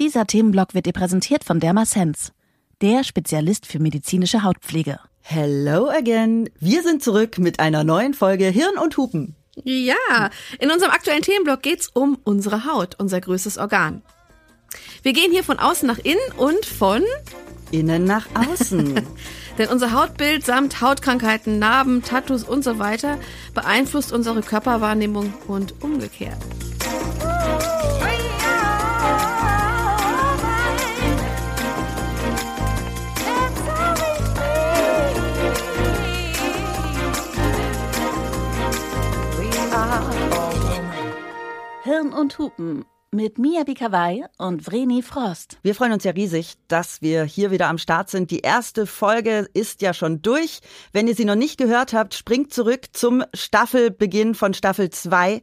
Dieser Themenblock wird dir präsentiert von Dermasense, der Spezialist für medizinische Hautpflege. Hello again. Wir sind zurück mit einer neuen Folge Hirn und Hupen. Ja, in unserem aktuellen Themenblock geht's um unsere Haut, unser größtes Organ. Wir gehen hier von außen nach innen und von innen nach außen. Denn unser Hautbild samt Hautkrankheiten, Narben, Tattoos und so weiter beeinflusst unsere Körperwahrnehmung und umgekehrt. Hirn und Hupen mit Mia Bikawai und Vreni Frost. Wir freuen uns ja riesig, dass wir hier wieder am Start sind. Die erste Folge ist ja schon durch. Wenn ihr sie noch nicht gehört habt, springt zurück zum Staffelbeginn von Staffel 2.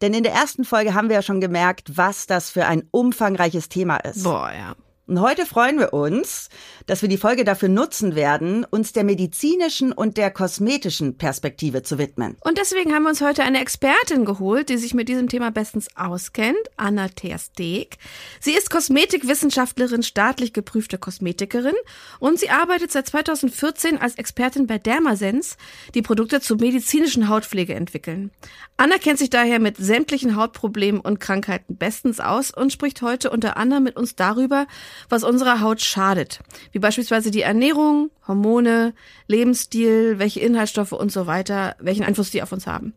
Denn in der ersten Folge haben wir ja schon gemerkt, was das für ein umfangreiches Thema ist. Boah, ja. Und heute freuen wir uns, dass wir die Folge dafür nutzen werden, uns der medizinischen und der kosmetischen Perspektive zu widmen. Und deswegen haben wir uns heute eine Expertin geholt, die sich mit diesem Thema bestens auskennt, Anna Tersteg. Sie ist Kosmetikwissenschaftlerin, staatlich geprüfte Kosmetikerin und sie arbeitet seit 2014 als Expertin bei Dermasens, die Produkte zur medizinischen Hautpflege entwickeln. Anna kennt sich daher mit sämtlichen Hautproblemen und Krankheiten bestens aus und spricht heute unter anderem mit uns darüber, was unserer Haut schadet, wie beispielsweise die Ernährung, Hormone, Lebensstil, welche Inhaltsstoffe und so weiter, welchen Einfluss die auf uns haben.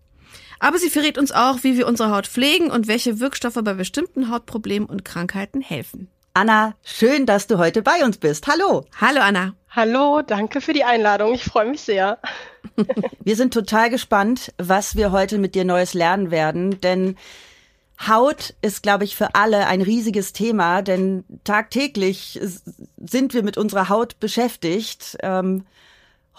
Aber sie verrät uns auch, wie wir unsere Haut pflegen und welche Wirkstoffe bei bestimmten Hautproblemen und Krankheiten helfen. Anna, schön, dass du heute bei uns bist. Hallo. Hallo Anna. Hallo, danke für die Einladung. Ich freue mich sehr. wir sind total gespannt, was wir heute mit dir Neues lernen werden, denn Haut ist, glaube ich, für alle ein riesiges Thema, denn tagtäglich sind wir mit unserer Haut beschäftigt. Ähm,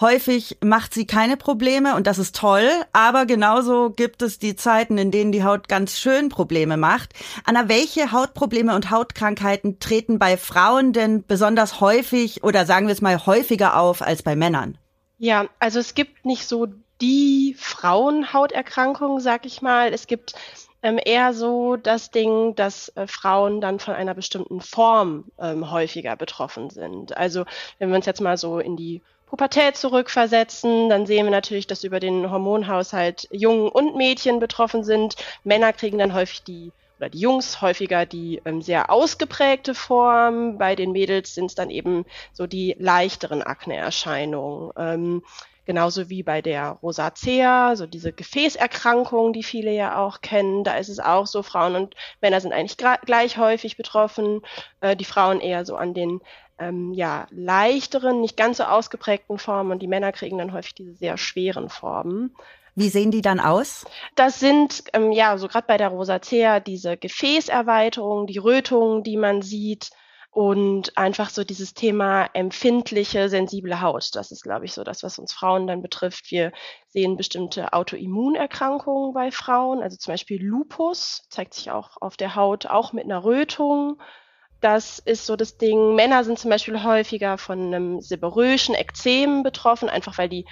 häufig macht sie keine Probleme und das ist toll, aber genauso gibt es die Zeiten, in denen die Haut ganz schön Probleme macht. Anna, welche Hautprobleme und Hautkrankheiten treten bei Frauen denn besonders häufig oder sagen wir es mal häufiger auf als bei Männern? Ja, also es gibt nicht so die Frauenhauterkrankung, sag ich mal. Es gibt ähm, eher so das Ding, dass äh, Frauen dann von einer bestimmten Form ähm, häufiger betroffen sind. Also wenn wir uns jetzt mal so in die Pubertät zurückversetzen, dann sehen wir natürlich, dass über den Hormonhaushalt Jungen und Mädchen betroffen sind. Männer kriegen dann häufig die oder die Jungs häufiger die ähm, sehr ausgeprägte Form. Bei den Mädels sind es dann eben so die leichteren Akneerscheinungen. Ähm, Genauso wie bei der Rosacea, so diese Gefäßerkrankung, die viele ja auch kennen. Da ist es auch so, Frauen und Männer sind eigentlich gleich häufig betroffen. Äh, die Frauen eher so an den ähm, ja, leichteren, nicht ganz so ausgeprägten Formen und die Männer kriegen dann häufig diese sehr schweren Formen. Wie sehen die dann aus? Das sind, ähm, ja, so gerade bei der Rosacea diese Gefäßerweiterungen, die Rötungen, die man sieht, und einfach so dieses Thema empfindliche, sensible Haut. Das ist, glaube ich, so das, was uns Frauen dann betrifft. Wir sehen bestimmte Autoimmunerkrankungen bei Frauen, also zum Beispiel Lupus zeigt sich auch auf der Haut, auch mit einer Rötung. Das ist so das Ding. Männer sind zum Beispiel häufiger von einem seborröischen Ekzem betroffen, einfach weil die,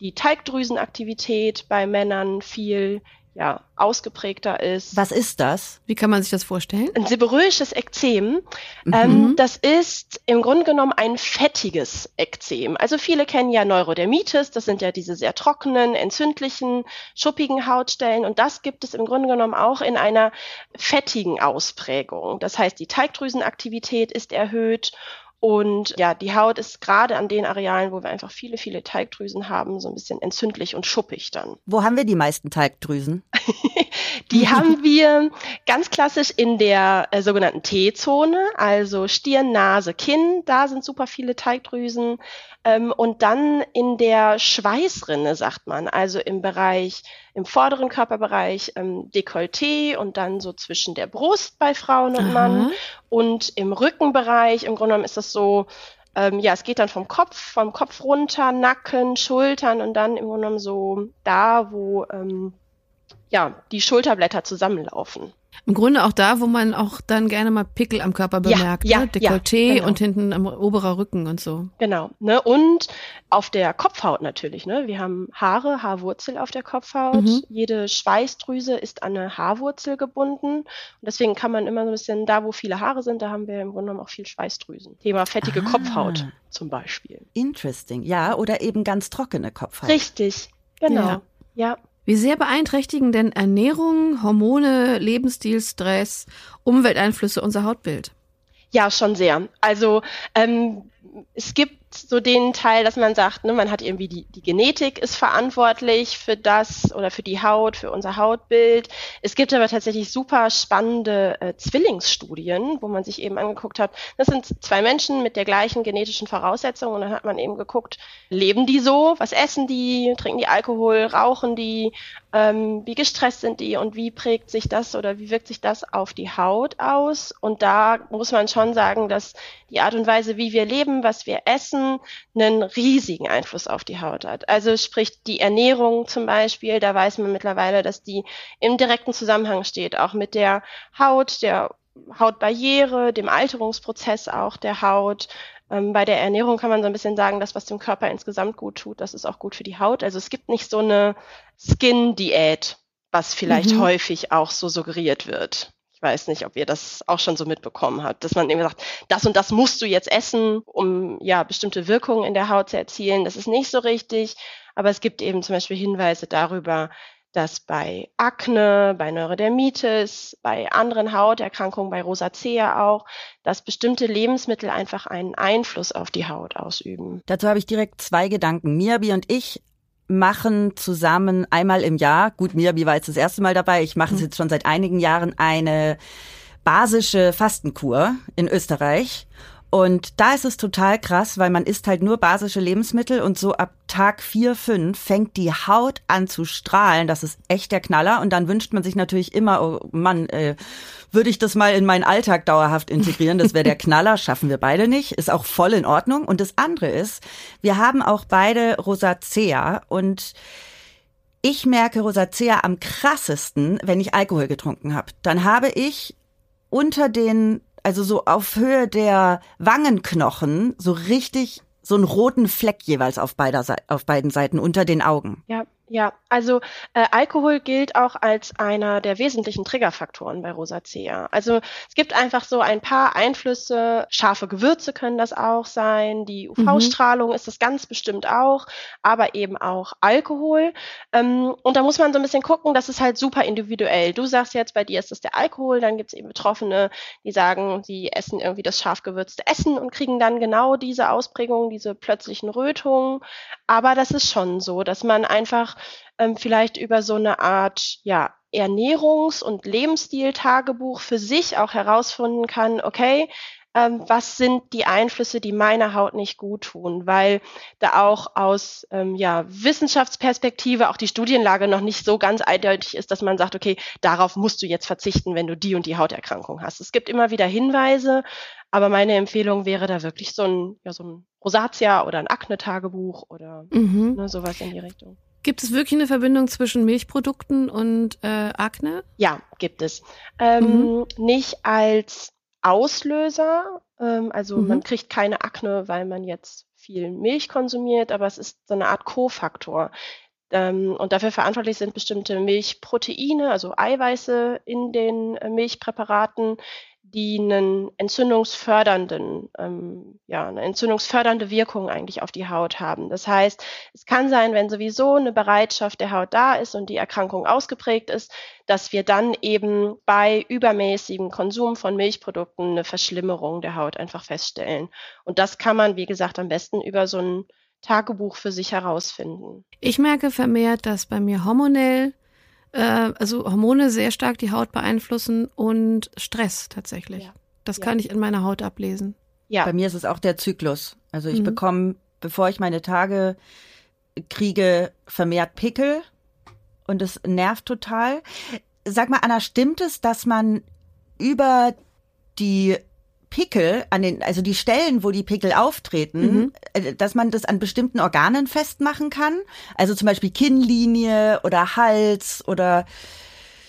die Teigdrüsenaktivität bei Männern viel ja, ausgeprägter ist. Was ist das? Wie kann man sich das vorstellen? Ein seborrhoisches Ekzem. Mhm. Ähm, das ist im Grunde genommen ein fettiges Ekzem. Also viele kennen ja Neurodermitis. Das sind ja diese sehr trockenen, entzündlichen, schuppigen Hautstellen. Und das gibt es im Grunde genommen auch in einer fettigen Ausprägung. Das heißt, die Teigdrüsenaktivität ist erhöht und ja, die Haut ist gerade an den Arealen, wo wir einfach viele, viele Teigdrüsen haben, so ein bisschen entzündlich und schuppig dann. Wo haben wir die meisten Teigdrüsen? die haben wir ganz klassisch in der äh, sogenannten T-Zone, also Stirn, Nase, Kinn. Da sind super viele Teigdrüsen. Ähm, und dann in der Schweißrinne, sagt man, also im Bereich, im vorderen Körperbereich ähm, Dekolleté und dann so zwischen der Brust bei Frauen und Aha. Mann und im Rückenbereich, im Grunde genommen ist das so, ähm, ja, es geht dann vom Kopf, vom Kopf runter, Nacken, Schultern und dann im Grunde genommen so da, wo ähm, ja, die Schulterblätter zusammenlaufen. Im Grunde auch da, wo man auch dann gerne mal Pickel am Körper bemerkt. ja, ne? Dekolleté ja, genau. und hinten am oberer Rücken und so. Genau. Ne? Und auf der Kopfhaut natürlich. Ne? Wir haben Haare, Haarwurzel auf der Kopfhaut. Mhm. Jede Schweißdrüse ist an eine Haarwurzel gebunden. Und deswegen kann man immer so ein bisschen, da wo viele Haare sind, da haben wir im Grunde genommen auch viel Schweißdrüsen. Thema fettige Ah. Kopfhaut zum Beispiel. Interesting. Ja, oder eben ganz trockene Kopfhaut. Richtig. Genau. Ja. ja. Wie sehr beeinträchtigen denn Ernährung, Hormone, Lebensstil, Stress, Umwelteinflüsse unser Hautbild? Ja, schon sehr. Also ähm, es gibt so den Teil, dass man sagt, ne, man hat irgendwie die, die Genetik ist verantwortlich für das oder für die Haut, für unser Hautbild. Es gibt aber tatsächlich super spannende äh, Zwillingsstudien, wo man sich eben angeguckt hat, das sind zwei Menschen mit der gleichen genetischen Voraussetzung und dann hat man eben geguckt, leben die so, was essen die, trinken die Alkohol, rauchen die, ähm, wie gestresst sind die? Und wie prägt sich das oder wie wirkt sich das auf die Haut aus? Und da muss man schon sagen, dass die Art und Weise, wie wir leben, was wir essen, einen riesigen Einfluss auf die Haut hat. Also sprich die Ernährung zum Beispiel, da weiß man mittlerweile, dass die im direkten Zusammenhang steht, auch mit der Haut, der Hautbarriere, dem Alterungsprozess auch der Haut. Ähm, bei der Ernährung kann man so ein bisschen sagen, das, was dem Körper insgesamt gut tut, das ist auch gut für die Haut. Also es gibt nicht so eine Skin-Diät, was vielleicht Mhm. häufig auch so suggeriert wird. Ich weiß nicht, ob ihr das auch schon so mitbekommen habt, dass man eben sagt, das und das musst du jetzt essen, um ja bestimmte Wirkungen in der Haut zu erzielen. Das ist nicht so richtig, aber es gibt eben zum Beispiel Hinweise darüber, dass bei Akne, bei Neurodermitis, bei anderen Hauterkrankungen, bei Rosacea auch, dass bestimmte Lebensmittel einfach einen Einfluss auf die Haut ausüben. Dazu habe ich direkt zwei Gedanken. Miabi und ich machen zusammen einmal im Jahr, gut, Miabi war jetzt das erste Mal dabei, ich mache es jetzt schon seit einigen Jahren, eine basische Fastenkur in Österreich. Und da ist es total krass, weil man isst halt nur basische Lebensmittel und so ab Tag vier fünf fängt die Haut an zu strahlen. Das ist echt der Knaller. Und dann wünscht man sich natürlich immer, oh Mann, äh, würde ich das mal in meinen Alltag dauerhaft integrieren? Das wäre der Knaller, schaffen wir beide nicht. Ist auch voll in Ordnung. Und das andere ist, wir haben auch beide Rosacea und ich merke Rosacea am krassesten, wenn ich Alkohol getrunken habe. Dann habe ich unter den, also so auf Höhe der Wangenknochen, so richtig so einen roten Fleck jeweils auf, beider, auf beiden Seiten unter den Augen. Ja, ja. Also äh, Alkohol gilt auch als einer der wesentlichen Triggerfaktoren bei Rosacea. Also es gibt einfach so ein paar Einflüsse. Scharfe Gewürze können das auch sein. Die UV-Strahlung ist das ganz bestimmt auch, aber eben auch Alkohol. Ähm, und da muss man so ein bisschen gucken, das ist halt super individuell. Du sagst jetzt, bei dir ist es der Alkohol, dann gibt es eben Betroffene, die sagen, sie essen irgendwie das scharf gewürzte Essen und kriegen dann genau diese Ausprägungen, diese plötzlichen Rötungen. Aber das ist schon so, dass man einfach ähm, vielleicht über so eine Art, ja, Ernährungs- und Lebensstil-Tagebuch für sich auch herausfinden kann, okay, ähm, was sind die Einflüsse, die meiner Haut nicht gut tun, weil da auch aus ähm, ja, Wissenschaftsperspektive auch die Studienlage noch nicht so ganz eindeutig ist, dass man sagt, okay, darauf musst du jetzt verzichten, wenn du die und die Hauterkrankung hast. Es gibt immer wieder Hinweise, aber meine Empfehlung wäre da wirklich so ein, ja, so ein Rosatia oder ein Akne-Tagebuch oder Mhm. ne, sowas in die Richtung. Gibt es wirklich eine Verbindung zwischen Milchprodukten und äh, Akne? Ja, gibt es. Ähm, Nicht als Auslöser, ähm, also Mhm. man kriegt keine Akne, weil man jetzt viel Milch konsumiert, aber es ist so eine Art Co-Faktor. Ähm, und dafür verantwortlich sind bestimmte Milchproteine, also Eiweiße in den äh, Milchpräparaten, die einen entzündungsfördernden, ähm, ja, eine entzündungsfördernde Wirkung eigentlich auf die Haut haben. Das heißt, es kann sein, wenn sowieso eine Bereitschaft der Haut da ist und die Erkrankung ausgeprägt ist, dass wir dann eben bei übermäßigem Konsum von Milchprodukten eine Verschlimmerung der Haut einfach feststellen. Und das kann man, wie gesagt, am besten über so ein Tagebuch für sich herausfinden. Ich merke vermehrt, dass bei mir hormonell, äh, also Hormone sehr stark die Haut beeinflussen und Stress tatsächlich. Ja. Das Ja. kann ich in meiner Haut ablesen. Ja, Bei mir ist es auch der Zyklus. Also ich Mhm. bekomme, bevor ich meine Tage kriege, vermehrt Pickel und es nervt total. Sag mal, Anna, stimmt es, dass man über die Pickel an den, also die Stellen, wo die Pickel auftreten, Mhm. äh, dass man das an bestimmten Organen festmachen kann? Also zum Beispiel Kinnlinie oder Hals oder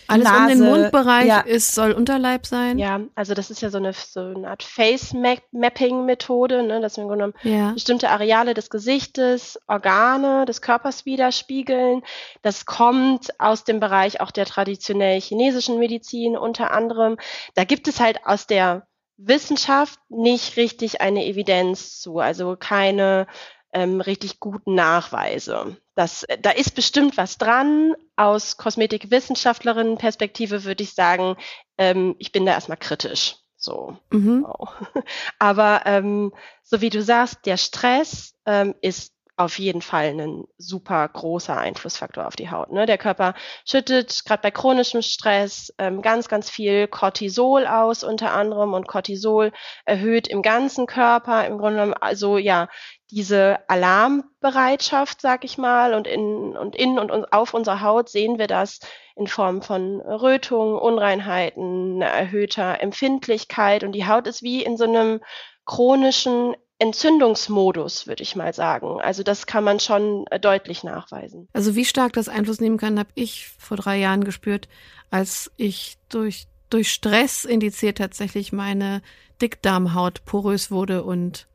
Alles um den Nase, Mundbereich ja. ist, soll Unterleib sein. Ja, also das ist ja so eine, so eine Art Face-Mapping-Methode, ne, dass wir genommen Ja. bestimmte Areale des Gesichtes, Organe des Körpers widerspiegeln. Das kommt aus dem Bereich auch der traditionell chinesischen Medizin unter anderem. Da gibt es halt aus der Wissenschaft nicht richtig eine Evidenz zu, also keine ähm, richtig guten Nachweise. Das, da ist bestimmt was dran. Aus Kosmetikwissenschaftlerin-Perspektive würde ich sagen, ähm, ich bin da erstmal kritisch. So. Mhm. Wow. Aber ähm, so wie du sagst, der Stress ähm, ist auf jeden Fall ein super großer Einflussfaktor auf die Haut. Ne? Der Körper schüttet gerade bei chronischem Stress ähm, ganz, ganz viel Cortisol aus unter anderem und Cortisol erhöht im ganzen Körper im Grunde genommen also ja diese Alarmbereitschaft, sag ich mal, und in und in und un- auf unserer Haut sehen wir das in Form von Rötungen, Unreinheiten, erhöhter Empfindlichkeit und die Haut ist wie in so einem chronischen Entzündungsmodus, würde ich mal sagen. Also das kann man schon äh, deutlich nachweisen. Also wie stark das Einfluss nehmen kann, habe ich vor drei Jahren gespürt, als ich durch, durch Stress indiziert tatsächlich meine Dickdarmhaut porös wurde und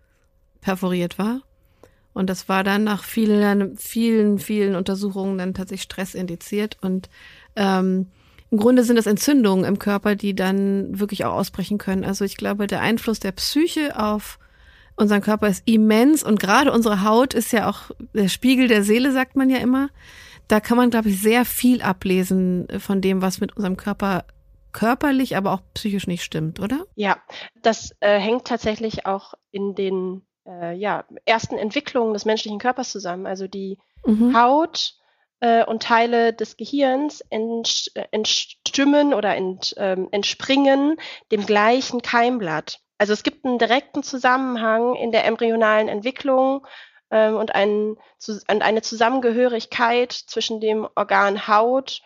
perforiert war. Und das war dann nach vielen, vielen, vielen Untersuchungen dann tatsächlich Stress indiziert. Und ähm, im Grunde sind es Entzündungen im Körper, die dann wirklich auch ausbrechen können. Also ich glaube, der Einfluss der Psyche auf unseren Körper ist immens und gerade unsere Haut ist ja auch der Spiegel der Seele, sagt man ja immer. Da kann man, glaube ich, sehr viel ablesen von dem, was mit unserem Körper körperlich, aber auch psychisch nicht stimmt, oder? Ja, das äh, hängt tatsächlich auch in den äh, ja, ersten Entwicklungen des menschlichen Körpers zusammen. Also die Mhm. Haut äh, und Teile des Gehirns äh, entstimmen oder ent, ähm, entspringen dem gleichen Keimblatt. Also es gibt einen direkten Zusammenhang in der embryonalen Entwicklung ähm, und, ein, zu, und eine Zusammengehörigkeit zwischen dem Organ Haut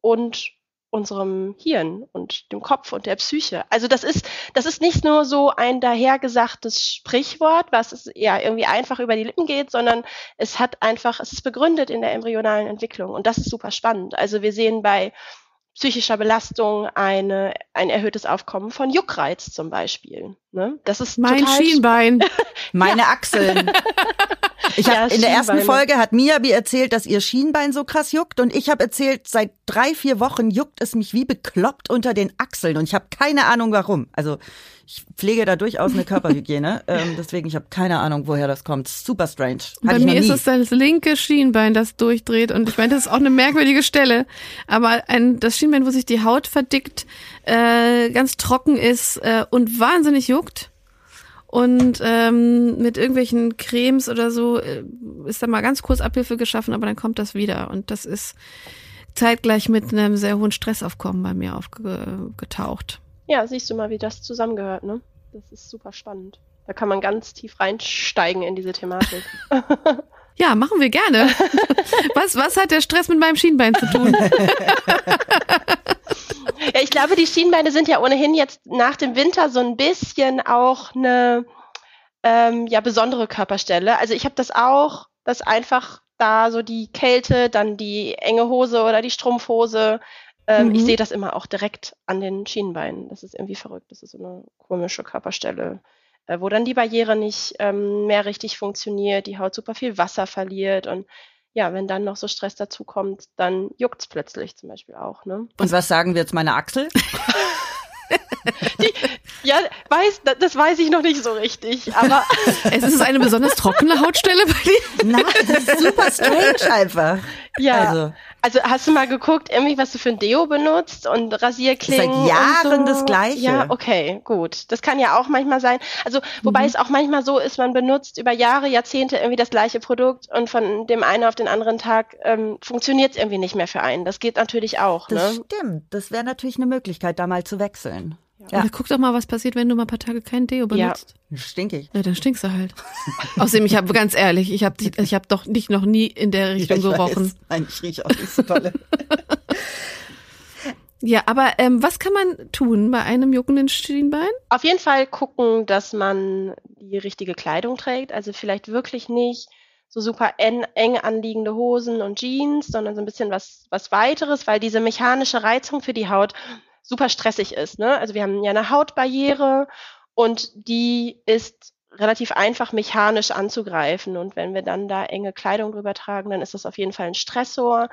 und unserem Hirn und dem Kopf und der Psyche. Also das ist, das ist nicht nur so ein dahergesagtes Sprichwort, was es ja irgendwie einfach über die Lippen geht, sondern es hat einfach, es ist begründet in der embryonalen Entwicklung und das ist super spannend. Also wir sehen bei psychischer Belastung eine, ein erhöhtes Aufkommen von Juckreiz zum Beispiel. Ne? Das ist Mein total Schienbein. Meine Achseln. Ich hab, Ja, in der ersten. Folge hat Miyabi erzählt, dass ihr Schienbein so krass juckt und ich habe erzählt, seit drei, vier Wochen juckt es mich wie bekloppt unter den Achseln und ich habe keine Ahnung warum. Also ich pflege da durchaus eine Körperhygiene, ähm, deswegen ich habe keine Ahnung, woher das kommt. Super strange. Bei Hatte ich mir ist es das linke Schienbein, das durchdreht. Und ich meine, das ist auch eine merkwürdige Stelle. Aber ein, das Schienbein, wo sich die Haut verdickt, äh, ganz trocken ist äh, und wahnsinnig juckt. Und ähm, mit irgendwelchen Cremes oder so äh, ist da mal ganz kurz Abhilfe geschaffen, aber dann kommt das wieder. Und das ist zeitgleich mit einem sehr hohen Stressaufkommen bei mir aufgetaucht. Ja, siehst du mal, wie das zusammengehört, ne? Das ist super spannend. Da kann man ganz tief reinsteigen in diese Thematik. Ja, machen wir gerne. was, was hat der Stress mit meinem Schienbein zu tun? Ja, ich glaube, die Schienbeine sind ja ohnehin jetzt nach dem Winter so ein bisschen auch eine ähm, ja, besondere Körperstelle. Also ich habe das auch, dass einfach da so die Kälte, dann die enge Hose oder die Strumpfhose. Ähm, Mhm. Ich sehe das immer auch direkt an den Schienbeinen. Das ist irgendwie verrückt. Das ist so eine komische Körperstelle, äh, wo dann die Barriere nicht ähm, mehr richtig funktioniert, die Haut super viel Wasser verliert und ja, wenn dann noch so Stress dazu kommt, dann juckt's plötzlich zum Beispiel auch. Ne? Und was sagen wir jetzt meine Achsel? Ja, weiß, da- das weiß ich noch nicht so richtig, aber Es ist eine besonders trockene Hautstelle bei dir. Na, das ist super strange einfach. ja. Also, Also hast du mal geguckt, irgendwie was du für ein Deo benutzt und Rasierklingen? Seit Jahren und so? das Gleiche. Ja, okay, gut. Das kann ja auch manchmal sein. Also wobei es auch manchmal so ist, man benutzt über Jahre, Jahrzehnte irgendwie das gleiche Produkt und von dem einen auf den anderen Tag ähm, funktioniert es irgendwie nicht mehr für einen. Das geht natürlich auch. das Ne? stimmt. Das wäre natürlich eine Möglichkeit, da mal zu wechseln. Ja, Oder guck doch mal, was passiert, wenn du mal ein paar Tage kein Deo benutzt. stinkig. Ja, dann stinkst du halt. Außerdem, ich habe ganz ehrlich, ich habe ich hab doch nicht noch nie in der Richtung Ja, ich gerochen. weiß. Nein, ich rieche auch nicht so tolle. Ja, aber ähm, was kann man tun bei einem juckenden Schienbein? Auf jeden Fall gucken, dass man die richtige Kleidung trägt. Also vielleicht wirklich nicht so super en, eng anliegende Hosen und Jeans, sondern so ein bisschen was, was weiteres, weil diese mechanische Reizung für die Haut super stressig ist. Ne? Also wir haben ja eine Hautbarriere und die ist relativ einfach mechanisch anzugreifen. Und wenn wir dann da enge Kleidung drüber tragen, dann ist das auf jeden Fall ein Stressor.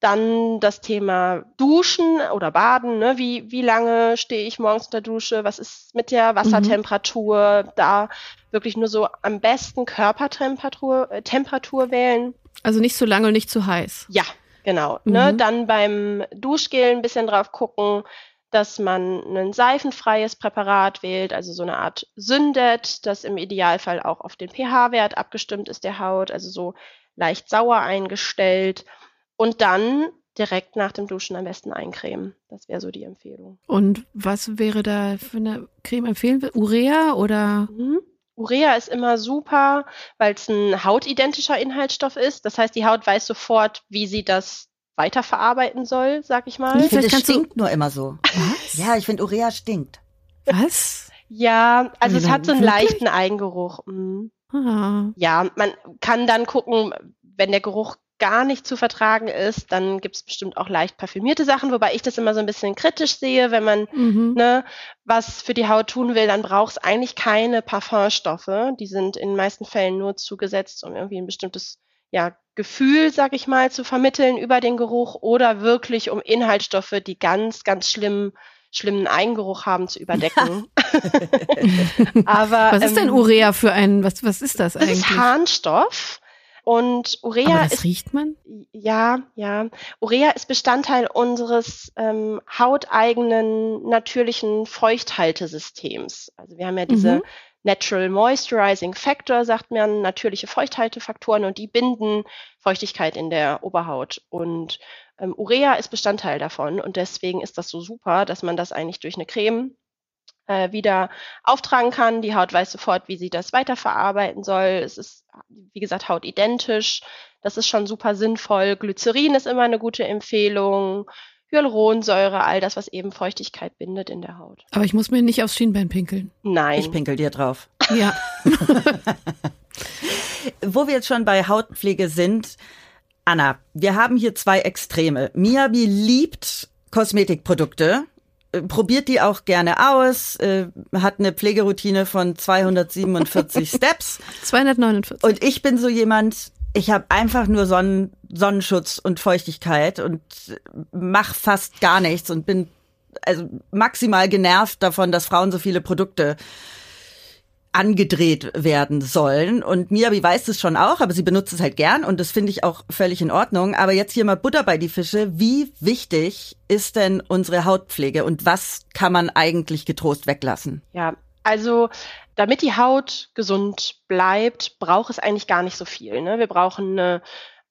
Dann das Thema Duschen oder Baden. Ne? Wie, wie lange stehe ich morgens unter Dusche? Was ist mit der Wassertemperatur? Mhm. Da wirklich nur so am besten Körpertemperatur äh, Temperatur wählen. Also nicht zu lange und nicht zu heiß. Ja, genau. Ne? Mhm. Ne? Dann beim Duschgel ein bisschen drauf gucken, dass man ein seifenfreies Präparat wählt, also so eine Art Syndet, das im Idealfall auch auf den pH-Wert abgestimmt ist der Haut, also so leicht sauer eingestellt und dann direkt nach dem Duschen am besten eincremen. Das wäre so die Empfehlung. Und was wäre da für eine Creme empfehlen? Urea oder? Mhm. Urea ist immer super, weil es ein hautidentischer Inhaltsstoff ist. Das heißt, die Haut weiß sofort, wie sie das weiterverarbeiten soll, sag ich mal. Ich finde, es stinkt nur immer so. Was? Ja, ich finde, Urea stinkt. Was? Ja, also es hat so einen wirklich? leichten Eigengeruch. Mhm. Ah. Ja, man kann dann gucken, wenn der Geruch gar nicht zu vertragen ist, dann gibt es bestimmt auch leicht parfümierte Sachen, wobei ich das immer so ein bisschen kritisch sehe, wenn man mhm. ne, was für die Haut tun will, dann braucht es eigentlich keine Parfumstoffe. Die sind in den meisten Fällen nur zugesetzt, um irgendwie ein bestimmtes ja, Gefühl, sag ich mal, zu vermitteln über den Geruch oder wirklich um Inhaltsstoffe, die ganz, ganz schlimm schlimmen Eigengeruch haben, zu überdecken. Aber was ist denn ähm, Urea für ein, was, was ist das, das eigentlich? Das ist Harnstoff. Und Urea Aber das ist, riecht man? Ja, ja. Urea ist Bestandteil unseres ähm, hauteigenen natürlichen Feuchthaltesystems. Also wir haben ja diese mhm. Natural Moisturizing Factor, sagt man, natürliche Feuchthaltefaktoren und die binden Feuchtigkeit in der Oberhaut. Und ähm, Urea ist Bestandteil davon und deswegen ist das so super, dass man das eigentlich durch eine Creme äh, wieder auftragen kann. Die Haut weiß sofort, wie sie das weiterverarbeiten soll. Es ist, wie gesagt, hautidentisch. Das ist schon super sinnvoll. Glycerin ist immer eine gute Empfehlung. Hyaluronsäure, all das, was eben Feuchtigkeit bindet in der Haut. Aber ich muss mir nicht aufs Schienbein pinkeln. Nein. Ich pinkel dir drauf. Ja. Wo wir jetzt schon bei Hautpflege sind, Anna, wir haben hier zwei Extreme. Miyabi liebt Kosmetikprodukte, äh, probiert die auch gerne aus, äh, hat eine Pflegeroutine von 247 Steps. 249. Und ich bin so jemand, ich habe einfach nur Sonnen, Sonnenschutz und Feuchtigkeit und mach fast gar nichts und bin also maximal genervt davon, dass Frauen so viele Produkte angedreht werden sollen. Und Miyabi weiß es schon auch, aber sie benutzt es halt gern und das finde ich auch völlig in Ordnung. Aber jetzt hier mal Butter bei die Fische. Wie wichtig ist denn unsere Hautpflege und was kann man eigentlich getrost weglassen? Ja, also damit die Haut gesund bleibt, braucht es eigentlich gar nicht so viel. Ne? Wir brauchen eine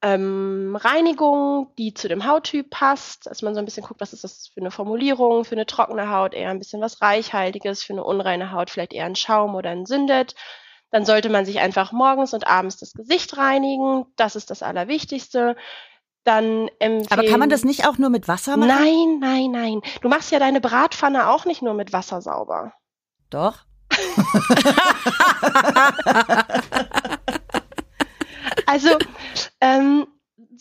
ähm, Reinigung, die zu dem Hauttyp passt, dass man so ein bisschen guckt, was ist das für eine Formulierung, für eine trockene Haut eher ein bisschen was Reichhaltiges, für eine unreine Haut vielleicht eher ein Schaum oder ein Sündet. Dann sollte man sich einfach morgens und abends das Gesicht reinigen. Das ist das Allerwichtigste. Dann empfehlen, Aber kann man das nicht auch nur mit Wasser machen? Nein, nein, nein. Du machst ja deine Bratpfanne auch nicht nur mit Wasser sauber. Doch. also ähm,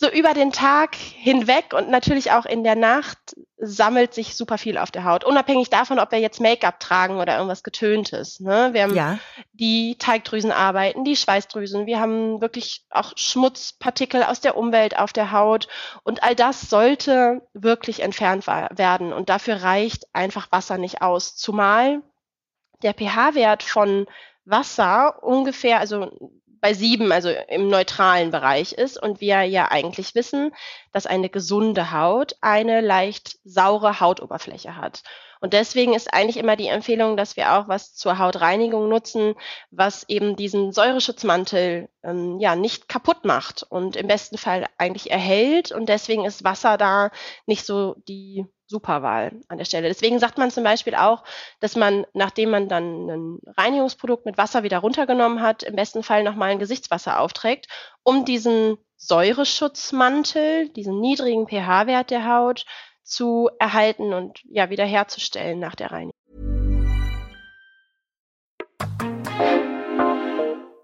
so über den Tag hinweg und natürlich auch in der Nacht sammelt sich super viel auf der Haut. Unabhängig davon, ob wir jetzt Make-up tragen oder irgendwas Getöntes. Ne? Wir haben ja. die Teigdrüsen arbeiten, die Schweißdrüsen. Wir haben wirklich auch Schmutzpartikel aus der Umwelt auf der Haut. Und all das sollte wirklich entfernt werden. Und dafür reicht einfach Wasser nicht aus. Zumal der pH-Wert von Wasser ungefähr, also bei sieben, also im neutralen Bereich ist und wir ja eigentlich wissen, dass eine gesunde Haut eine leicht saure Hautoberfläche hat. Und deswegen ist eigentlich immer die Empfehlung, dass wir auch was zur Hautreinigung nutzen, was eben diesen Säureschutzmantel ähm, ja nicht kaputt macht und im besten Fall eigentlich erhält. Und deswegen ist Wasser da nicht so die Superwahl an der Stelle. Deswegen sagt man zum Beispiel auch, dass man, nachdem man dann ein Reinigungsprodukt mit Wasser wieder runtergenommen hat, im besten Fall nochmal ein Gesichtswasser aufträgt, um diesen Säureschutzmantel, diesen niedrigen pH-Wert der Haut zu erhalten und ja wiederherzustellen nach der Reinigung.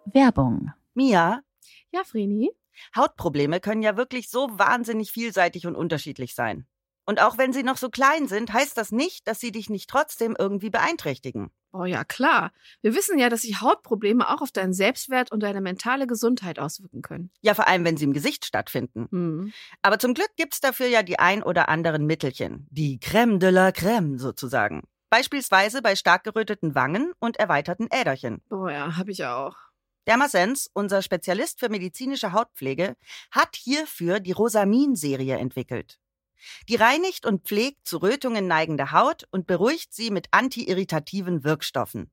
Werbung. Mia, Ja, Vreni? Hautprobleme können ja wirklich so wahnsinnig vielseitig und unterschiedlich sein. Und auch wenn sie noch so klein sind, heißt das nicht, dass sie dich nicht trotzdem irgendwie beeinträchtigen. Oh ja, klar. Wir wissen ja, dass sich Hautprobleme auch auf deinen Selbstwert und deine mentale Gesundheit auswirken können. Ja, vor allem, wenn sie im Gesicht stattfinden. Hm. Aber zum Glück gibt's dafür ja die ein oder anderen Mittelchen. Die Crème de la Crème sozusagen. Beispielsweise bei stark geröteten Wangen und erweiterten Äderchen. Oh ja, hab ich auch. Dermasens, unser Spezialist für medizinische Hautpflege, hat hierfür die Rosamin-Serie entwickelt. Die reinigt und pflegt zu Rötungen neigende Haut und beruhigt sie mit antiirritativen Wirkstoffen.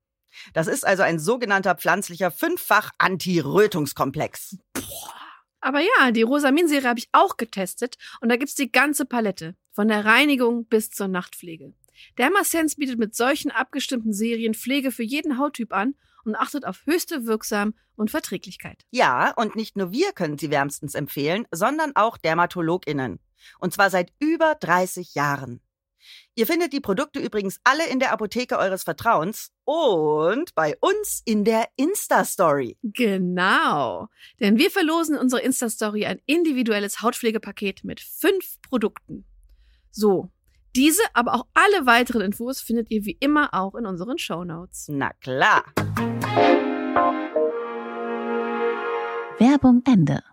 Das ist also ein sogenannter pflanzlicher Fünffach-Anti-Rötungskomplex. Aber ja, die Rosamin-Serie habe ich auch getestet und da gibt's die ganze Palette. Von der Reinigung bis zur Nachtpflege. Dermasense bietet mit solchen abgestimmten Serien Pflege für jeden Hauttyp an und achtet auf höchste Wirksam und Verträglichkeit. Ja, und nicht nur wir können sie wärmstens empfehlen, sondern auch DermatologInnen. Und zwar seit über 30 Jahren. Ihr findet die Produkte übrigens alle in der Apotheke eures Vertrauens und bei uns in der Insta-Story. Genau. Denn wir verlosen in unserer Insta-Story ein individuelles Hautpflegepaket mit fünf Produkten. So. Diese, aber auch alle weiteren Infos findet ihr wie immer auch in unseren Shownotes. Na klar. Werbung Ende.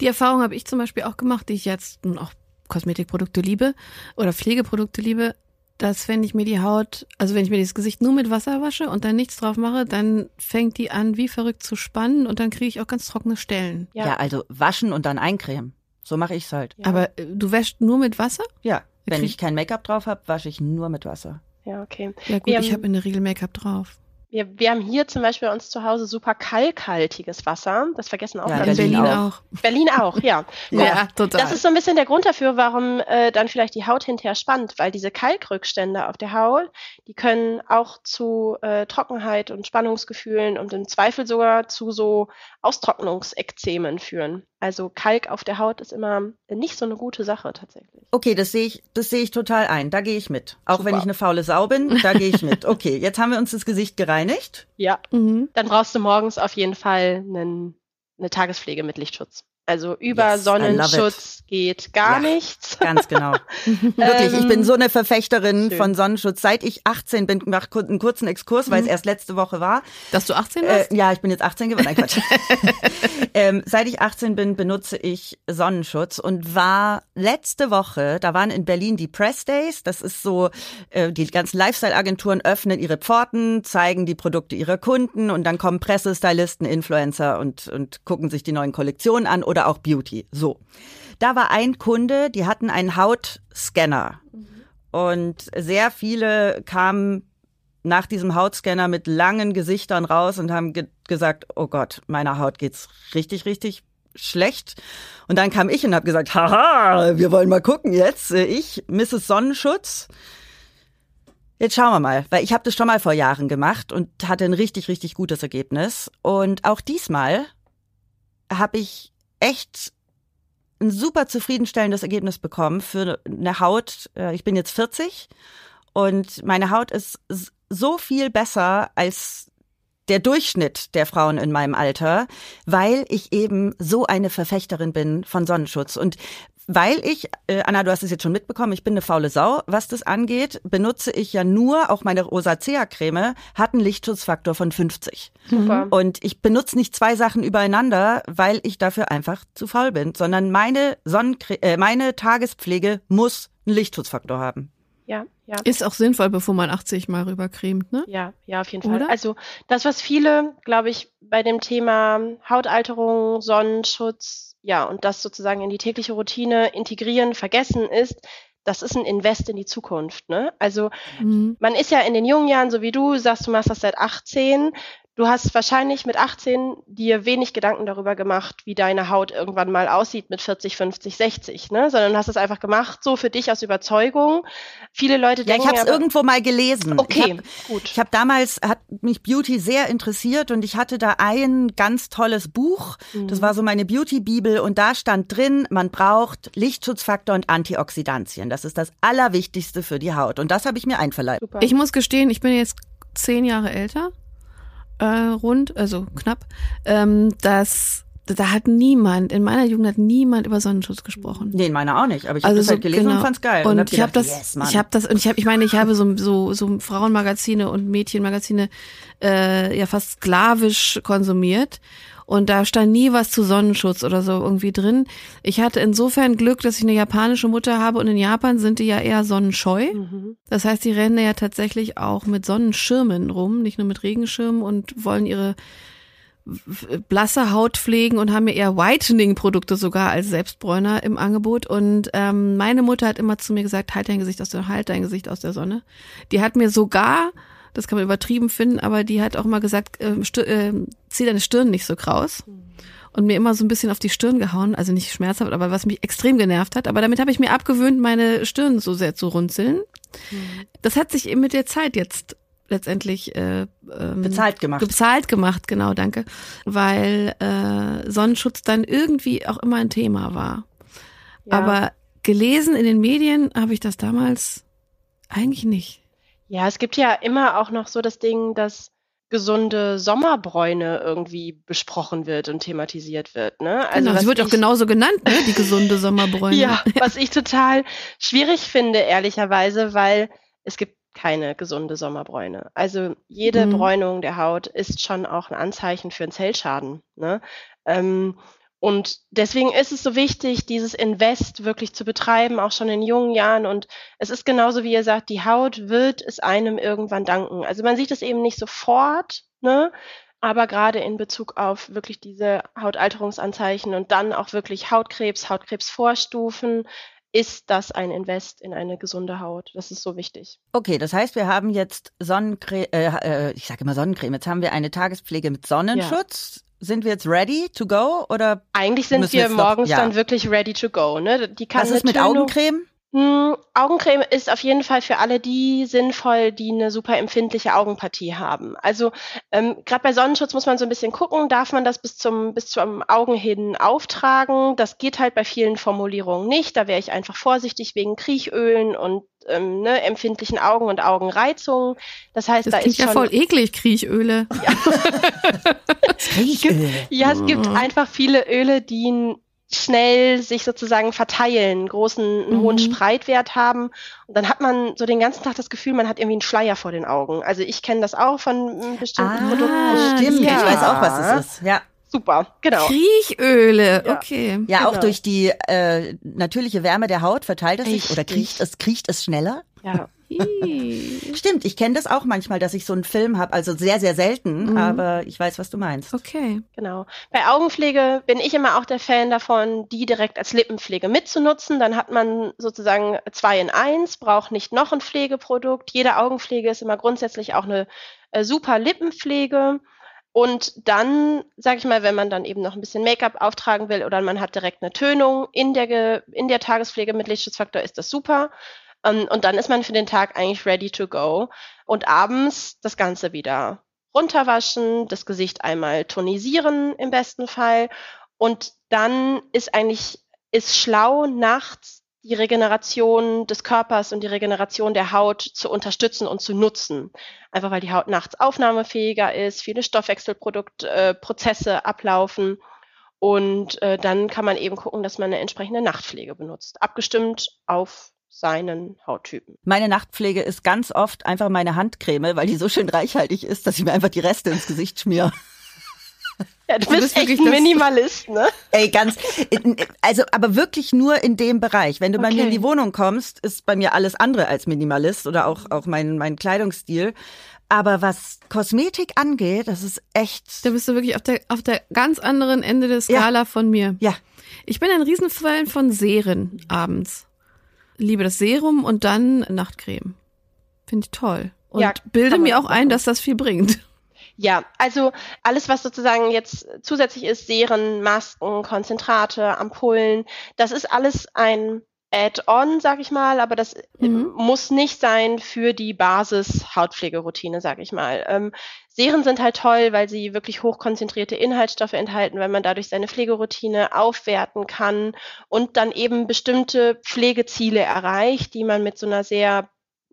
Die Erfahrung habe ich zum Beispiel auch gemacht, die ich jetzt nun auch Kosmetikprodukte liebe oder Pflegeprodukte liebe, dass wenn ich mir die Haut, also wenn ich mir das Gesicht nur mit Wasser wasche und dann nichts drauf mache, dann fängt die an wie verrückt zu spannen und dann kriege ich auch ganz trockene Stellen. Ja. also waschen und dann eincremen. So mache ich's halt. Ja. Aber äh, du wäschst nur mit Wasser? Ja, wenn ich kein Make-up drauf habe, wasche ich nur mit Wasser. Ja, okay. Ja gut, Wir ich habe in der Regel Make-up drauf. Wir, wir haben hier zum Beispiel bei uns zu Hause super kalkhaltiges Wasser. Das vergessen auch Ja, ganz in Berlin Berlin auch. Berlin auch, ja. Ja, total. Das ist so ein bisschen der Grund dafür, warum äh, dann vielleicht die Haut hinterher spannt, weil diese Kalkrückstände auf der Haut, die können auch zu äh, Trockenheit und Spannungsgefühlen und im Zweifel sogar zu so Austrocknungsekzemen führen. Also Kalk auf der Haut ist immer nicht so eine gute Sache tatsächlich. Okay, das sehe ich, das sehe ich total ein. Da gehe ich mit. Auch Super. wenn ich eine faule Sau bin, da gehe ich mit. Okay, jetzt haben wir uns das Gesicht gereinigt. Ja, mhm. dann brauchst du morgens auf jeden Fall einen, eine Tagespflege mit Lichtschutz. Also über Yes, Sonnenschutz geht gar Ja. nichts. Ganz genau. Wirklich, ich bin so eine Verfechterin Schön. von Sonnenschutz. Seit ich 18 bin, mach einen kurzen Exkurs, weil es erst letzte Woche war. Dass du 18 Äh, warst? ja, ich bin jetzt 18 geworden. Nein, Quatsch. ähm, seit ich 18 bin, benutze ich Sonnenschutz und war letzte Woche, da waren in Berlin die Press Days. Das ist so, äh, die ganzen Lifestyle-Agenturen öffnen ihre Pforten, zeigen die Produkte ihrer Kunden und dann kommen Presse, Stylisten, Influencer und, und gucken sich die neuen Kollektionen an oder auch Beauty. So. Da war ein Kunde, die hatten einen Hautscanner. Und sehr viele kamen nach diesem Hautscanner mit langen Gesichtern raus und haben ge gesagt, oh Gott, meiner Haut geht's richtig, richtig schlecht. Und dann kam ich und habe gesagt, haha, wir wollen mal gucken jetzt. Äh, Ich, Mrs. Sonnenschutz. Jetzt schauen wir mal, weil ich habe das schon mal vor Jahren gemacht und hatte ein richtig, richtig gutes Ergebnis. Und auch diesmal habe ich echt ein super zufriedenstellendes Ergebnis bekommen für eine Haut. äh, Ich bin jetzt 40 und meine Haut ist so viel besser als der Durchschnitt der Frauen in meinem Alter, weil ich eben so eine Verfechterin bin von Sonnenschutz. Und weil ich, äh, Anna, du hast es jetzt schon mitbekommen, ich bin eine faule Sau, was das angeht, benutze ich ja nur, auch meine Rosacea-Creme hat einen Lichtschutzfaktor von 50. Super. Und ich benutze nicht zwei Sachen übereinander, weil ich dafür einfach zu faul bin, sondern meine Sonnencre äh, meine Tagespflege muss einen Lichtschutzfaktor haben. Ja, ja. Ist auch sinnvoll, bevor man 80 mal rübercremt, ne? Ja, ja, auf jeden Fall. Oder? Also das, was viele, glaube ich, bei dem Thema Hautalterung, Sonnenschutz, ja, und das sozusagen in die tägliche Routine integrieren, vergessen ist, das ist ein Invest in die Zukunft. Ne? Also Mhm. man ist ja in den jungen Jahren, so wie du sagst, du machst das seit 18. Du hast wahrscheinlich mit 18 dir wenig Gedanken darüber gemacht, wie deine Haut irgendwann mal aussieht mit 40, 50, 60, ne? Sondern du hast es einfach gemacht, so für dich aus Überzeugung. Viele Leute Ja, denken ich habe es irgendwo mal gelesen. Okay, Ich hab, gut. Ich habe damals, hat mich Beauty sehr interessiert und ich hatte da ein ganz tolles Buch. Das war so meine Beauty-Bibel und da stand drin, man braucht Lichtschutzfaktor und Antioxidantien. Das ist das Allerwichtigste für die Haut. Und das habe ich mir einverleibt. Super. Ich muss gestehen, ich bin jetzt zehn Jahre älter, äh, rund, also knapp, ähm, dass da hat niemand, in meiner Jugend hat niemand über Sonnenschutz gesprochen. Nee, in meiner auch nicht, aber ich habe Also das so, halt gelesen genau. und fand's geil. Und, hab ich habe das, yes, ich habe das, und ich habe, ich meine, ich habe so so so Frauenmagazine und Mädchenmagazine äh, ja fast sklavisch konsumiert. Und da stand nie was zu Sonnenschutz oder so irgendwie drin. Ich hatte insofern Glück, dass ich eine japanische Mutter habe und in Japan sind die ja eher sonnenscheu. Mhm. Das heißt, die rennen ja tatsächlich auch mit Sonnenschirmen rum, nicht nur mit Regenschirmen und wollen ihre blasse Haut pflegen und haben ja eher Whitening-Produkte sogar als Selbstbräuner im Angebot. Und ähm, meine Mutter hat immer zu mir gesagt, halt dein Gesicht aus der, halt dein Gesicht aus der Sonne. Die hat mir sogar, das kann man übertrieben finden, aber die hat auch mal gesagt, sti- ähm, zieh deine Stirn nicht so kraus. Und mir immer so ein bisschen auf die Stirn gehauen, also nicht schmerzhaft, aber was mich extrem genervt hat. Aber damit habe ich mir abgewöhnt, meine Stirn so sehr zu runzeln. Das hat sich eben mit der Zeit jetzt letztendlich äh, ähm, Bezahlt gemacht. Bezahlt gemacht, genau, danke. Weil äh, Sonnenschutz dann irgendwie auch immer ein Thema war. Ja. Aber gelesen in den Medien habe ich das damals eigentlich nicht. Ja, es gibt ja immer auch noch so das Ding, dass gesunde Sommerbräune irgendwie besprochen wird und thematisiert wird. Ne? Also genau, sie wird auch ich- genauso genannt, ne? die gesunde Sommerbräune. Ja, was ich total schwierig finde, ehrlicherweise, weil es gibt keine gesunde Sommerbräune. Also jede Mhm. Bräunung der Haut ist schon auch ein Anzeichen für einen Zellschaden. Ne? Ähm, und deswegen ist es so wichtig, dieses Invest wirklich zu betreiben, auch schon in jungen Jahren. Und es ist genauso, wie ihr sagt, die Haut wird es einem irgendwann danken. Also man sieht es eben nicht sofort, ne? aber gerade in Bezug auf wirklich diese Hautalterungsanzeichen und dann auch wirklich Hautkrebs, Hautkrebsvorstufen, ist das ein Invest in eine gesunde Haut. Das ist so wichtig. Okay, das heißt, wir haben jetzt Sonnencreme, äh, äh, ich sage immer Sonnencreme, jetzt haben wir eine Tagespflege mit Sonnenschutz. Sind wir jetzt ready to go oder Eigentlich sind wir wir jetzt noch- morgens ja. dann wirklich ready to go. Ne? Die kann was ist mit Augencreme? Hm, Augencreme ist auf jeden Fall für alle die sinnvoll, die eine super empfindliche Augenpartie haben. Also ähm, gerade bei Sonnenschutz muss man so ein bisschen gucken, darf man das bis zum bis zum Augen hin auftragen? Das geht halt bei vielen Formulierungen nicht. Da wäre ich einfach vorsichtig wegen Kriechölen und ähm, ne, empfindlichen Augen und Augenreizungen. Das heißt, Das da klingt ist ja schon voll eklig, Kriechöle. Riechöl. Ja, es gibt Mhm. einfach viele Öle, die schnell sich sozusagen verteilen, einen großen, einen hohen Mhm. Spreitwert haben. Und dann hat man so den ganzen Tag das Gefühl, man hat irgendwie einen Schleier vor den Augen. Also ich kenne das auch von mm, bestimmten Ah, Produkten. stimmt. Ja. Ich weiß auch, was es ist. Ja. Super, genau. Kriechöle, Ja. okay. Ja, auch Genau. durch die äh, natürliche Wärme der Haut verteilt es sich oder kriecht es, kriecht es schneller? Ja. Stimmt, ich kenne das auch manchmal, dass ich so einen Film habe, also sehr, sehr selten, Mhm. aber ich weiß, was du meinst. Okay. Genau. Bei Augenpflege bin ich immer auch der Fan davon, die direkt als Lippenpflege mitzunutzen. Dann hat man sozusagen zwei in eins, braucht nicht noch ein Pflegeprodukt. Jede Augenpflege ist immer grundsätzlich auch eine äh, super Lippenpflege. Und dann, sage ich mal, wenn man dann eben noch ein bisschen Make-up auftragen will oder man hat direkt eine Tönung in der, Ge in der Tagespflege mit Lichtschutzfaktor, ist das super. Ähm, und dann ist man für den Tag eigentlich ready to go. Und abends das Ganze wieder runterwaschen, das Gesicht einmal tonisieren im besten Fall. Und dann ist eigentlich, ist schlau, nachts die Regeneration des Körpers und die Regeneration der Haut zu unterstützen und zu nutzen. Einfach weil die Haut nachts aufnahmefähiger ist, viele Stoffwechselprozesse äh, ablaufen. Und äh, dann kann man eben gucken, dass man eine entsprechende Nachtpflege benutzt, abgestimmt auf seinen Hauttypen. Meine Nachtpflege ist ganz oft einfach meine Handcreme, weil die so schön reichhaltig ist, dass ich mir einfach die Reste ins Gesicht schmiere. Ja, du, Du bist bist echt wirklich ein Minimalist, ne? Ey, ganz, also, aber wirklich nur in dem Bereich. Wenn du bei mir in Okay. die Wohnung kommst, ist bei mir alles andere als Minimalist oder auch, auch mein, mein Kleidungsstil. Aber was Kosmetik angeht, das ist echt, Da bist du wirklich auf der, auf der ganz anderen Ende der Skala von mir. ja. Ich bin ein Riesenfan von Serien abends. Liebe das Serum und dann Nachtcreme. Finde ich toll. Und Ja, bilde mir auch ein, dass das viel bringt. Ja, also alles, was sozusagen jetzt zusätzlich ist, Serien, Masken, Konzentrate, Ampullen, das ist alles ein Add-on, sag ich mal, aber das Mhm. muss nicht sein für die Basis-Hautpflegeroutine, sag ich mal. Ähm, Serien sind halt toll, weil sie wirklich hochkonzentrierte Inhaltsstoffe enthalten, weil man dadurch seine Pflegeroutine aufwerten kann und dann eben bestimmte Pflegeziele erreicht, die man mit so einer sehr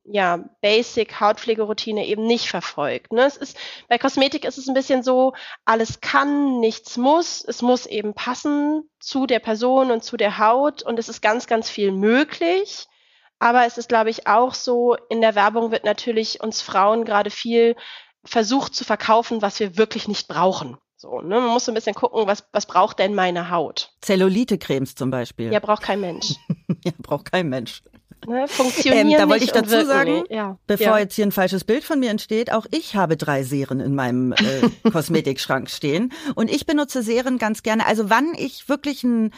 ja, Basic Hautpflegeroutine eben nicht verfolgt. Ne? Es ist, bei Kosmetik ist es ein bisschen so, alles kann, nichts muss. Es muss eben passen zu der Person und zu der Haut und es ist ganz, ganz viel möglich. Aber es ist, glaube ich, auch so, in der Werbung wird natürlich uns Frauen gerade viel versucht zu verkaufen, was wir wirklich nicht brauchen. So, ne? Man muss so ein bisschen gucken, was, was braucht denn meine Haut? Zellulite-Cremes zum Beispiel. Ja, braucht kein Mensch. ja, braucht kein Mensch. Ne, funktionieren ähm, da wollte ich dazu sagen. Ja. bevor ja. jetzt hier ein falsches Bild von mir entsteht, auch ich habe drei Serien in meinem äh, Kosmetikschrank stehen. Und ich benutze Serien ganz gerne. Also wann ich wirklich ein,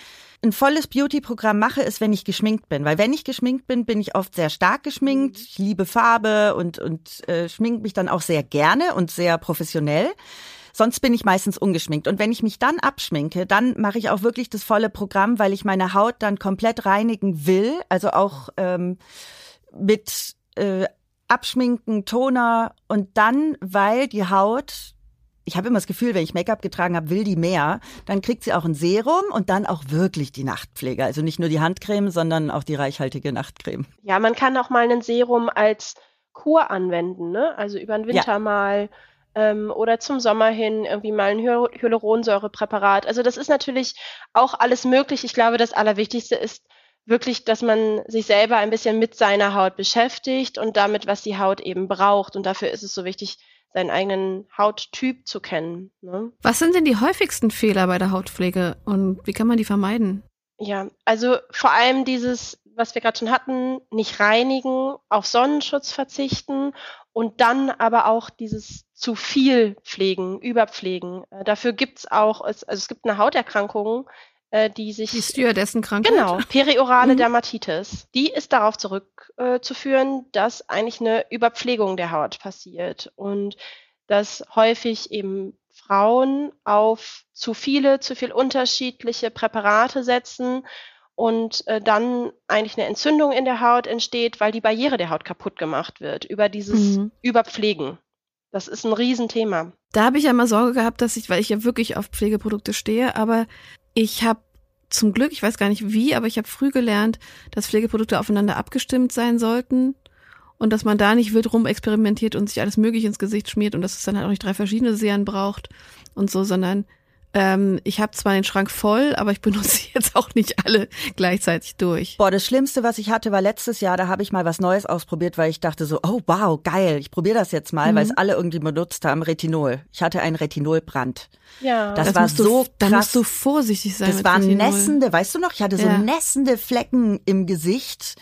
ein volles Beauty-Programm mache, ist, wenn ich geschminkt bin. Weil wenn ich geschminkt bin, bin ich oft sehr stark geschminkt. Ich liebe Farbe und, und äh, schmink mich dann auch sehr gerne und sehr professionell. Sonst bin ich meistens ungeschminkt. Und wenn ich mich dann abschminke, dann mache ich auch wirklich das volle Programm, weil ich meine Haut dann komplett reinigen will. Also auch ähm, mit äh, Abschminken, Toner und dann, weil die Haut ich habe immer das Gefühl, wenn ich Make-up getragen habe, will die mehr. Dann kriegt sie auch ein Serum und dann auch wirklich die Nachtpflege. Also nicht nur die Handcreme, sondern auch die reichhaltige Nachtcreme. Ja, man kann auch mal ein Serum als Kur anwenden, ne? Also über den Winter ja. mal ähm, oder zum Sommer hin irgendwie mal ein Hy Hyaluronsäurepräparat. Also das ist natürlich auch alles möglich. Ich glaube, das Allerwichtigste ist wirklich, dass man sich selber ein bisschen mit seiner Haut beschäftigt und damit, was die Haut eben braucht. Und dafür ist es so wichtig, seinen eigenen Hauttyp zu kennen. Ne? Was sind denn die häufigsten Fehler bei der Hautpflege und wie kann man die vermeiden? Ja, also vor allem dieses, was wir gerade schon hatten, nicht reinigen, auf Sonnenschutz verzichten und dann aber auch dieses zu viel pflegen, überpflegen. Äh, dafür gibt's auch, also es gibt eine Hauterkrankung, äh, die sich. Die Stewardessen-Krankheit. Genau, periorale mhm. Dermatitis. Die ist darauf zurückzuführen, äh, dass eigentlich eine Überpflegung der Haut passiert und dass häufig eben Frauen auf zu viele, zu viel unterschiedliche Präparate setzen und äh, dann eigentlich eine Entzündung in der Haut entsteht, weil die Barriere der Haut kaputt gemacht wird über dieses mhm. Überpflegen. Das ist ein Riesenthema. Da habe ich ja immer Sorge gehabt, dass ich, weil ich ja wirklich auf Pflegeprodukte stehe, aber ich habe zum Glück, ich weiß gar nicht wie, aber ich habe früh gelernt, dass Pflegeprodukte aufeinander abgestimmt sein sollten und dass man da nicht wild rum experimentiert und sich alles Mögliche ins Gesicht schmiert und dass es dann halt auch nicht drei verschiedene Serien braucht und so, sondern ähm, ich habe zwar den Schrank voll, aber ich benutze jetzt auch nicht alle gleichzeitig durch. Boah, das Schlimmste, was ich hatte, war letztes Jahr, da habe ich mal was Neues ausprobiert, weil ich dachte so, oh wow, geil, ich probiere das jetzt mal, mhm. weil es alle irgendwie benutzt haben, Retinol. Ich hatte einen Retinolbrand. Ja. Das, das war so du, Da musst du vorsichtig sein. Das waren Retinol. nässende, weißt du noch, ich hatte so ja. nässende Flecken im Gesicht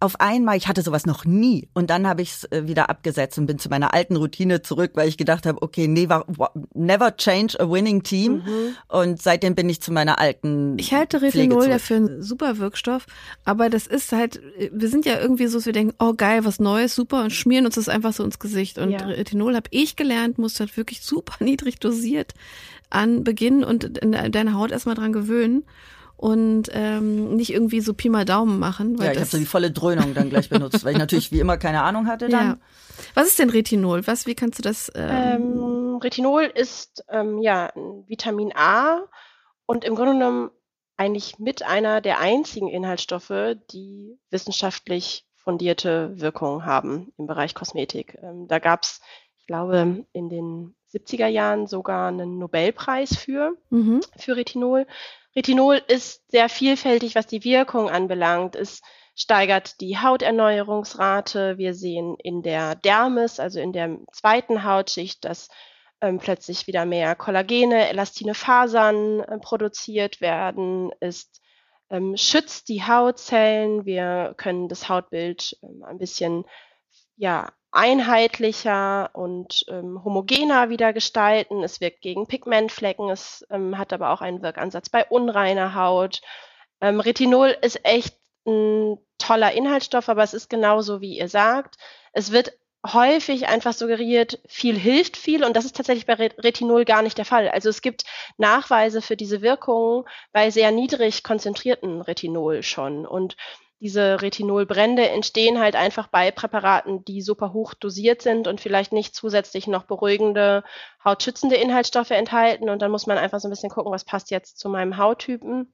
auf einmal, ich hatte sowas noch nie. Und dann habe ich es äh, wieder abgesetzt und bin zu meiner alten Routine zurück, weil ich gedacht habe, okay, never, never change a winning team. Mhm. Und seitdem bin ich zu meiner alten. Ich halte Retinol ja für einen super Wirkstoff, aber das ist halt, wir sind ja irgendwie so, dass wir denken, oh geil, was Neues, super, und schmieren uns das einfach so ins Gesicht. Und ja. Retinol habe ich gelernt, muss halt wirklich super niedrig dosiert an Beginn und deine Haut erstmal dran gewöhnen und ähm, nicht irgendwie so Pi mal Daumen machen. Weil ja, ich habe so die volle Dröhnung dann gleich benutzt, weil ich natürlich wie immer keine Ahnung hatte dann. Ja. Was ist denn Retinol? Was, wie kannst du das? Ähm ähm, Retinol ist ähm, ja Vitamin A und im Grunde genommen eigentlich mit einer der einzigen Inhaltsstoffe, die wissenschaftlich fundierte Wirkung haben im Bereich Kosmetik. Ähm, da gab es, ich glaube, in den 70er Jahren sogar einen Nobelpreis für, mhm. für Retinol. Retinol ist sehr vielfältig, was die Wirkung anbelangt. Es steigert die Hauterneuerungsrate. Wir sehen in der Dermis, also in der zweiten Hautschicht, dass ähm, plötzlich wieder mehr Kollagene, elastine Fasern äh, produziert werden. Es ähm, schützt die Hautzellen. Wir können das Hautbild ähm, ein bisschen ja, einheitlicher und ähm, homogener wieder gestalten. Es wirkt gegen Pigmentflecken, es ähm, hat aber auch einen Wirkansatz bei unreiner Haut. Ähm, Retinol ist echt ein toller Inhaltsstoff, aber es ist genauso, wie ihr sagt. Es wird häufig einfach suggeriert, viel hilft viel und das ist tatsächlich bei Retinol gar nicht der Fall. Also es gibt Nachweise für diese Wirkungen bei sehr niedrig konzentrierten Retinol schon und diese Retinolbrände entstehen halt einfach bei Präparaten, die super hoch dosiert sind und vielleicht nicht zusätzlich noch beruhigende, hautschützende Inhaltsstoffe enthalten. Und dann muss man einfach so ein bisschen gucken, was passt jetzt zu meinem Hauttypen.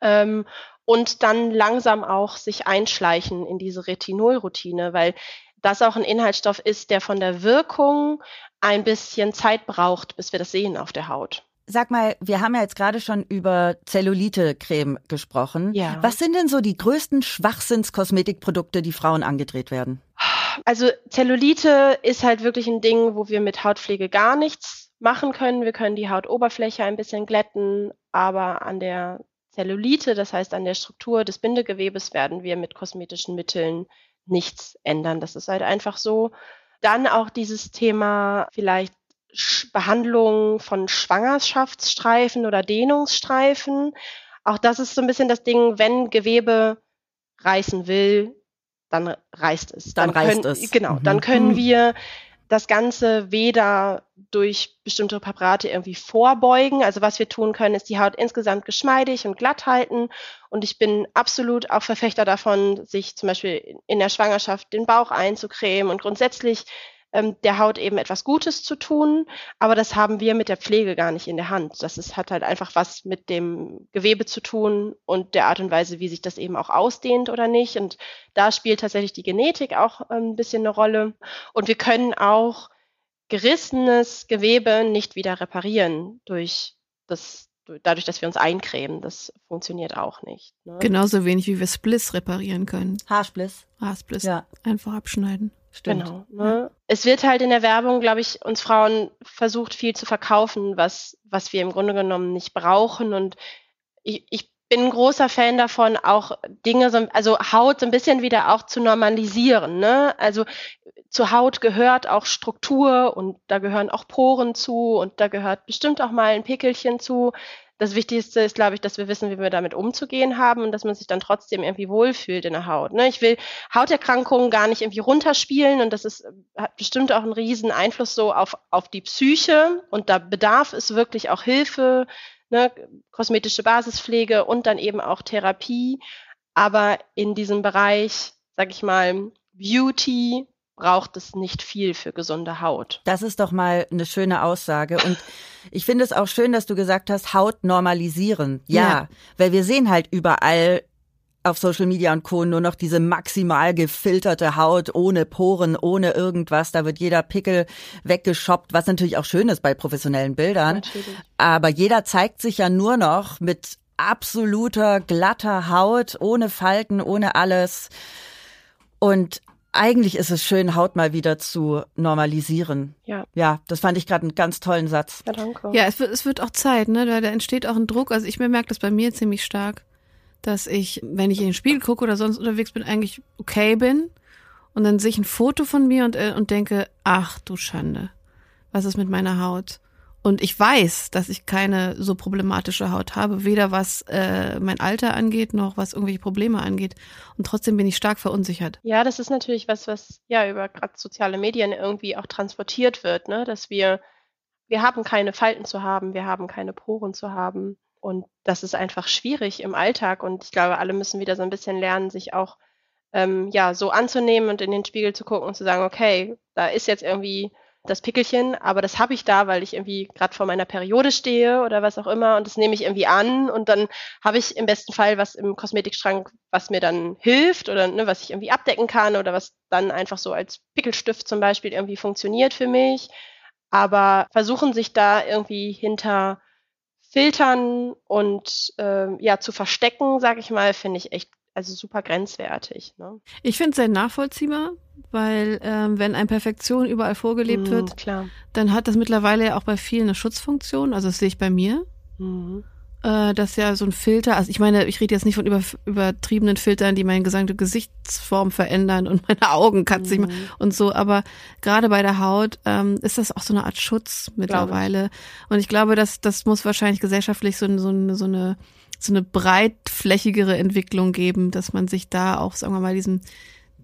Ähm, und dann langsam auch sich einschleichen in diese Retinolroutine, weil das auch ein Inhaltsstoff ist, der von der Wirkung ein bisschen Zeit braucht, bis wir das sehen auf der Haut. Sag mal, wir haben ja jetzt gerade schon über Zellulite-Creme gesprochen. Ja. Was sind denn so die größten Schwachsinns-Kosmetikprodukte, die Frauen angedreht werden? Also Zellulite ist halt wirklich ein Ding, wo wir mit Hautpflege gar nichts machen können. Wir können die Hautoberfläche ein bisschen glätten, aber an der Zellulite, das heißt an der Struktur des Bindegewebes, werden wir mit kosmetischen Mitteln nichts ändern. Das ist halt einfach so. Dann auch dieses Thema vielleicht Behandlung von Schwangerschaftsstreifen oder Dehnungsstreifen. Auch das ist so ein bisschen das Ding, wenn Gewebe reißen will, dann reißt es. Dann, dann reißt können, es. Genau, Mhm. dann können wir das Ganze weder durch bestimmte Präparate irgendwie vorbeugen. Also was wir tun können, ist die Haut insgesamt geschmeidig und glatt halten. Und ich bin absolut auch Verfechter davon, sich zum Beispiel in der Schwangerschaft den Bauch einzucremen und grundsätzlich ähm, der Haut eben etwas Gutes zu tun. Aber das haben wir mit der Pflege gar nicht in der Hand. Das ist, hat halt einfach was mit dem Gewebe zu tun und der Art und Weise, wie sich das eben auch ausdehnt oder nicht. Und da spielt tatsächlich die Genetik auch ähm, ein bisschen eine Rolle. Und wir können auch gerissenes Gewebe nicht wieder reparieren durch das dadurch, dass wir uns eincremen. Das funktioniert auch nicht. Ne? Genauso wenig wie wir Spliss reparieren können. Haarspliss. Haarspliss. Ja, Einfach abschneiden. stimmt. Genau. Ne? Es wird halt in der Werbung, glaube ich, uns Frauen versucht, viel zu verkaufen, was, was wir im Grunde genommen nicht brauchen. Und ich, ich bin ein großer Fan davon, auch Dinge, so, also Haut so ein bisschen wieder auch zu normalisieren. Ne? Also zur Haut gehört auch Struktur und da gehören auch Poren zu und da gehört bestimmt auch mal ein Pickelchen zu. Das Wichtigste ist, glaube ich, dass wir wissen, wie wir damit umzugehen haben und dass man sich dann trotzdem irgendwie wohlfühlt in der Haut. Ne? Ich will Hauterkrankungen gar nicht irgendwie runterspielen und das ist, hat bestimmt auch einen riesen Einfluss so auf, auf die Psyche und da bedarf es wirklich auch Hilfe, ne? kosmetische Basispflege und dann eben auch Therapie. Aber in diesem Bereich, sag ich mal, Beauty braucht es nicht viel für gesunde Haut. Das ist doch mal eine schöne Aussage. Und ich finde es auch schön, dass du gesagt hast, Haut normalisieren. Ja, Ja. weil wir sehen halt überall auf Social Media und Co. nur noch diese maximal gefilterte Haut ohne Poren, ohne irgendwas. Da wird jeder Pickel weggeschoppt, was natürlich auch schön ist bei professionellen Bildern. Natürlich. Aber jeder zeigt sich ja nur noch mit absoluter glatter Haut, ohne Falten, ohne alles. Und eigentlich ist es schön, Haut mal wieder zu normalisieren. Ja, Ja, das fand ich gerade einen ganz tollen Satz. ja danke. Ja, es wird, es wird auch Zeit, ne? Da, da entsteht auch ein Druck. Also ich bemerke das bei mir ziemlich stark, dass ich, wenn ich in den Spiegel gucke oder sonst unterwegs bin, eigentlich okay bin. Und dann sehe ich ein Foto von mir und, äh, und denke, ach du Schande, was ist mit meiner Haut? Und ich weiß, dass ich keine so problematische Haut habe, weder was äh, mein Alter angeht, noch was irgendwelche Probleme angeht. Und trotzdem bin ich stark verunsichert. Ja, das ist natürlich was, was ja über gerade soziale Medien irgendwie auch transportiert wird, ne? Dass wir, wir haben keine Falten zu haben, wir haben keine Poren zu haben. Und das ist einfach schwierig im Alltag. Und ich glaube, alle müssen wieder so ein bisschen lernen, sich auch ähm, ja so anzunehmen und in den Spiegel zu gucken und zu sagen, okay, da ist jetzt irgendwie das Pickelchen, aber das habe ich da, weil ich irgendwie gerade vor meiner Periode stehe oder was auch immer und das nehme ich irgendwie an und dann habe ich im besten Fall was im Kosmetikschrank, was mir dann hilft oder ne, was ich irgendwie abdecken kann oder was dann einfach so als Pickelstift zum Beispiel irgendwie funktioniert für mich. Aber versuchen sich da irgendwie hinter Filtern und ähm, ja zu verstecken, sage ich mal, finde ich echt also super grenzwertig. Ne? Ich finde es sehr nachvollziehbar, weil ähm, wenn ein Perfektion überall vorgelebt Mhm, wird, Klar. dann hat das mittlerweile ja auch bei vielen eine Schutzfunktion. Also das sehe ich bei mir. Mhm. Äh, dass ja so ein Filter, also ich meine, ich rede jetzt nicht von über, übertriebenen Filtern, die meine gesamte Gesichtsform verändern und meine Augen katzig machen Mhm. und so, aber gerade bei der Haut ähm, ist das auch so eine Art Schutz mittlerweile. Und ich glaube, dass das muss wahrscheinlich gesellschaftlich so, so, eine- so eine so eine breitflächigere Entwicklung geben, dass man sich da auch, sagen wir mal, diesem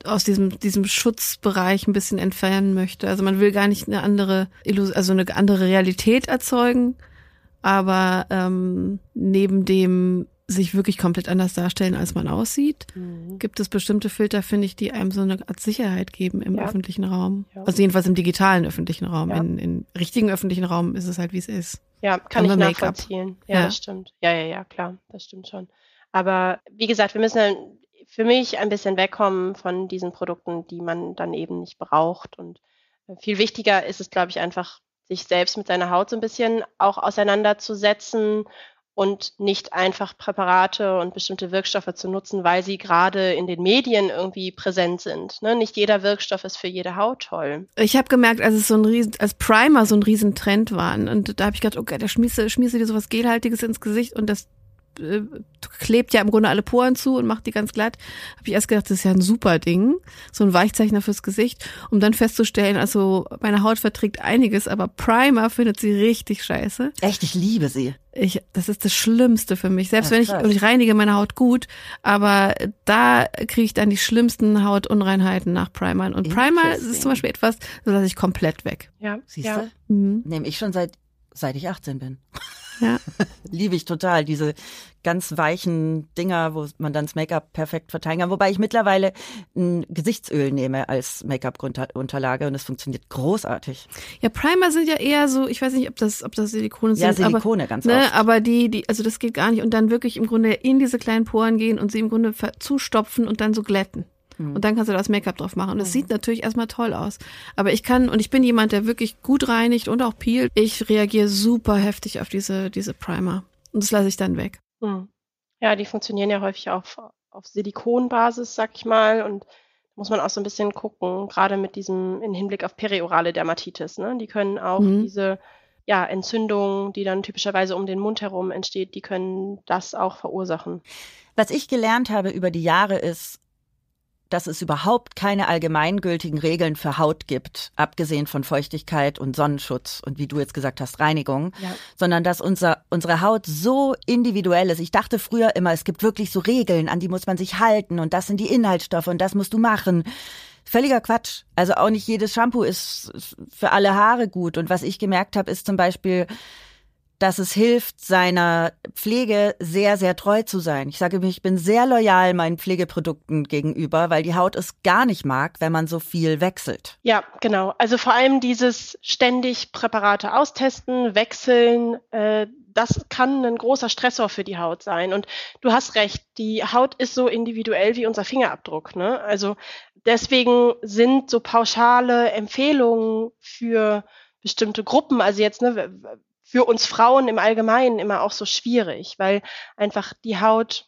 aus diesem diesem Schutzbereich ein bisschen entfernen möchte. Also man will gar nicht eine andere Illus also eine andere Realität erzeugen, aber ähm, neben dem sich wirklich komplett anders darstellen, als man aussieht, Mhm. gibt es bestimmte Filter, finde ich, die einem so eine Art Sicherheit geben im Ja. öffentlichen Raum. Ja. Also jedenfalls im digitalen öffentlichen Raum. Ja. In, im richtigen öffentlichen Raum ist es halt, wie es ist. Ja, kann ich nachvollziehen. Ja, Ja. das stimmt. Ja, ja, ja, klar, das stimmt schon. Aber wie gesagt, wir müssen für mich ein bisschen wegkommen von diesen Produkten, die man dann eben nicht braucht. Und äh, viel wichtiger ist es, glaube ich, einfach, sich selbst mit seiner Haut so ein bisschen auch auseinanderzusetzen und nicht einfach Präparate und bestimmte Wirkstoffe zu nutzen, weil sie gerade in den Medien irgendwie präsent sind. Ne? Nicht jeder Wirkstoff ist für jede Haut toll. Ich habe gemerkt, als es so ein riesen, als Primer so ein Riesentrend waren und da habe ich gedacht, okay, da schmierst du, schmierst du dir sowas Gelhaltiges ins Gesicht und das äh, klebt ja im Grunde alle Poren zu und macht die ganz glatt. Habe ich erst gedacht, das ist ja ein super Ding, so ein Weichzeichner fürs Gesicht, um dann festzustellen, also meine Haut verträgt einiges, aber Primer findet sie richtig scheiße. Echt, ich liebe sie. Ich, das ist das Schlimmste für mich. Selbst ja, wenn ich, und ich reinige meine Haut gut, aber da kriege ich dann die schlimmsten Hautunreinheiten nach Primern. Und Primer ist zum Beispiel etwas, das lasse ich komplett weg. Ja. Siehst du? Mhm. Nehme ich schon seit, seit ich 18 bin. Ja. Liebe ich total, diese ganz weichen Dinger, wo man dann das Make-up perfekt verteilen kann. Wobei ich mittlerweile ein Gesichtsöl nehme als Make-up-Unterlage und es funktioniert großartig. Ja, Primer sind ja eher so, ich weiß nicht, ob das, ob das Silikone sind. Ja, Silikone aber, ganz ne, oft. Aber die, die, also das geht gar nicht. Und dann wirklich im Grunde in diese kleinen Poren gehen und sie im Grunde zustopfen und dann so glätten. Mhm. Und dann kannst du das Make-up drauf machen. Und das mhm. sieht natürlich erstmal toll aus. Aber ich kann, und ich bin jemand, der wirklich gut reinigt und auch peelt. Ich reagiere super heftig auf diese, diese Primer. Und das lasse ich dann weg. Mhm. Ja, die funktionieren ja häufig auf, auf Silikonbasis, sag ich mal. Und muss man auch so ein bisschen gucken, gerade mit diesem, in Hinblick auf periorale Dermatitis. Ne? Die können auch mhm. diese ja, Entzündungen, die dann typischerweise um den Mund herum entsteht, die können das auch verursachen. Was ich gelernt habe über die Jahre ist, dass es überhaupt keine allgemeingültigen Regeln für Haut gibt, abgesehen von Feuchtigkeit und Sonnenschutz und wie du jetzt gesagt hast, Reinigung, ja. sondern dass unser, unsere Haut so individuell ist. Ich dachte früher immer, es gibt wirklich so Regeln, an die muss man sich halten und das sind die Inhaltsstoffe und das musst du machen. Völliger Quatsch. Also auch nicht jedes Shampoo ist für alle Haare gut. Und was ich gemerkt habe, ist zum Beispiel, dass es hilft, seiner Pflege sehr, sehr treu zu sein. Ich sage mir, ich bin sehr loyal meinen Pflegeprodukten gegenüber, weil die Haut es gar nicht mag, wenn man so viel wechselt. Ja, genau. Also vor allem dieses ständig Präparate austesten, wechseln, äh, das kann ein großer Stressor für die Haut sein. Und du hast recht, die Haut ist so individuell wie unser Fingerabdruck. Ne? Also deswegen sind so pauschale Empfehlungen für bestimmte Gruppen, also jetzt, ne, für uns Frauen im Allgemeinen immer auch so schwierig, weil einfach die Haut,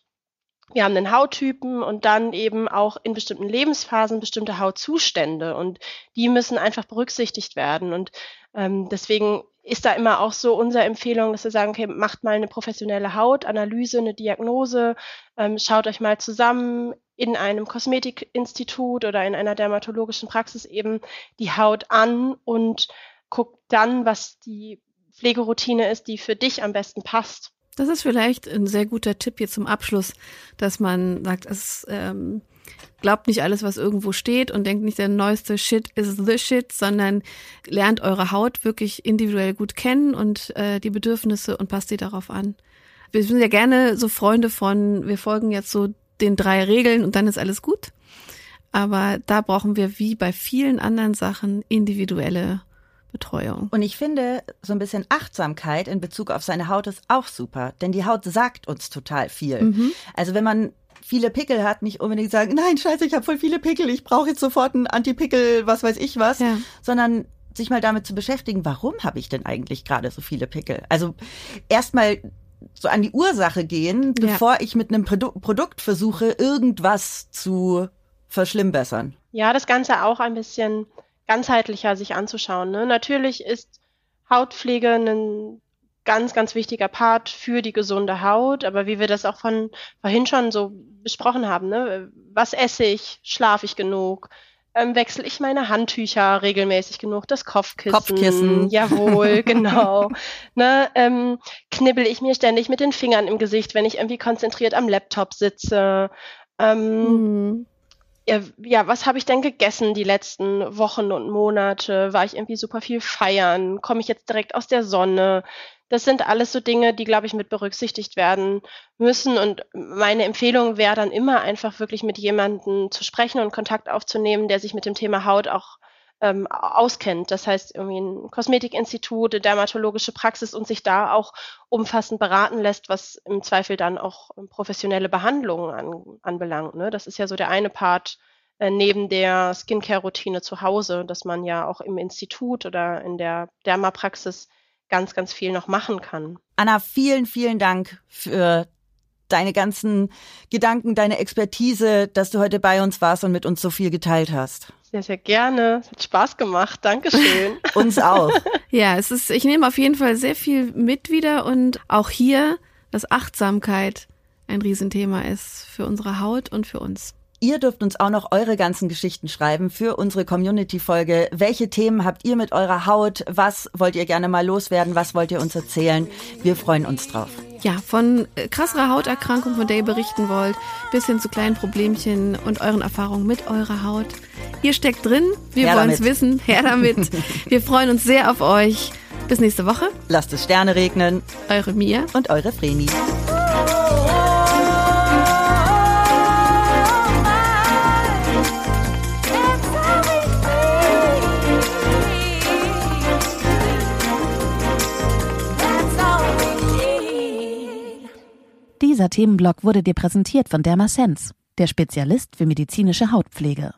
wir haben einen Hauttypen und dann eben auch in bestimmten Lebensphasen bestimmte Hautzustände und die müssen einfach berücksichtigt werden. Und ähm, deswegen ist da immer auch so unsere Empfehlung, dass wir sagen, okay, macht mal eine professionelle Hautanalyse, eine Diagnose, ähm, schaut euch mal zusammen in einem Kosmetikinstitut oder in einer dermatologischen Praxis eben die Haut an und guckt dann, was die Pflegeroutine ist, die für dich am besten passt. Das ist vielleicht ein sehr guter Tipp hier zum Abschluss, dass man sagt, es ähm, glaubt nicht alles, was irgendwo steht und denkt nicht, der neueste Shit is the shit, sondern lernt eure Haut wirklich individuell gut kennen und äh, die Bedürfnisse und passt sie darauf an. Wir sind ja gerne so Freunde von, wir folgen jetzt so den drei Regeln und dann ist alles gut. Aber da brauchen wir wie bei vielen anderen Sachen individuelle Betreuung. Und ich finde, so ein bisschen Achtsamkeit in Bezug auf seine Haut ist auch super, denn die Haut sagt uns total viel. Mhm. Also wenn man viele Pickel hat, nicht unbedingt sagen, nein, scheiße, ich habe voll viele Pickel, ich brauche jetzt sofort einen Antipickel, was weiß ich was, ja. sondern sich mal damit zu beschäftigen, warum habe ich denn eigentlich gerade so viele Pickel? Also erstmal so an die Ursache gehen, bevor ja. ich mit einem Produ Produkt versuche, irgendwas zu verschlimmbessern. Ja, das Ganze auch ein bisschen ganzheitlicher sich anzuschauen. Ne? Natürlich ist Hautpflege ein ganz, ganz wichtiger Part für die gesunde Haut, aber wie wir das auch von vorhin schon so besprochen haben, ne? was esse ich, schlafe ich genug, ähm, wechsle ich meine Handtücher regelmäßig genug, das Kopfkissen, Kopfkissen. jawohl, genau, ne? ähm, knibbel ich mir ständig mit den Fingern im Gesicht, wenn ich irgendwie konzentriert am Laptop sitze, ähm, mhm ja, was habe ich denn gegessen die letzten Wochen und Monate? War ich irgendwie super viel feiern? Komme ich jetzt direkt aus der Sonne? Das sind alles so Dinge, die, glaube ich, mit berücksichtigt werden müssen. Und meine Empfehlung wäre dann immer einfach wirklich mit jemandem zu sprechen und Kontakt aufzunehmen, der sich mit dem Thema Haut auch ähm, auskennt. Das heißt, irgendwie ein Kosmetikinstitut, dermatologische Praxis und sich da auch umfassend beraten lässt, was im Zweifel dann auch professionelle Behandlungen an, anbelangt. Ne? Das ist ja so der eine Part äh, neben der Skincare-Routine zu Hause, dass man ja auch im Institut oder in der Dermapraxis ganz, ganz viel noch machen kann. Anna, vielen, vielen Dank für deine ganzen Gedanken, deine Expertise, dass du heute bei uns warst und mit uns so viel geteilt hast. Sehr, sehr gerne. Es hat Spaß gemacht. Dankeschön. uns auch. Ja, es ist, ich nehme auf jeden Fall sehr viel mit wieder und auch hier, dass Achtsamkeit ein Riesenthema ist für unsere Haut und für uns. Ihr dürft uns auch noch eure ganzen Geschichten schreiben für unsere Community-Folge. Welche Themen habt ihr mit eurer Haut? Was wollt ihr gerne mal loswerden? Was wollt ihr uns erzählen? Wir freuen uns drauf. Ja, von äh, krasserer Hauterkrankung, von der ihr berichten wollt, bis hin zu kleinen Problemchen und euren Erfahrungen mit eurer Haut. Ihr steckt drin, wir wollen es wissen. Her damit. wir freuen uns sehr auf euch. Bis nächste Woche. Lasst es Sterne regnen. Eure Mia und eure Vreni. Dieser Themenblock wurde dir präsentiert von Dermasense, der Spezialist für medizinische Hautpflege.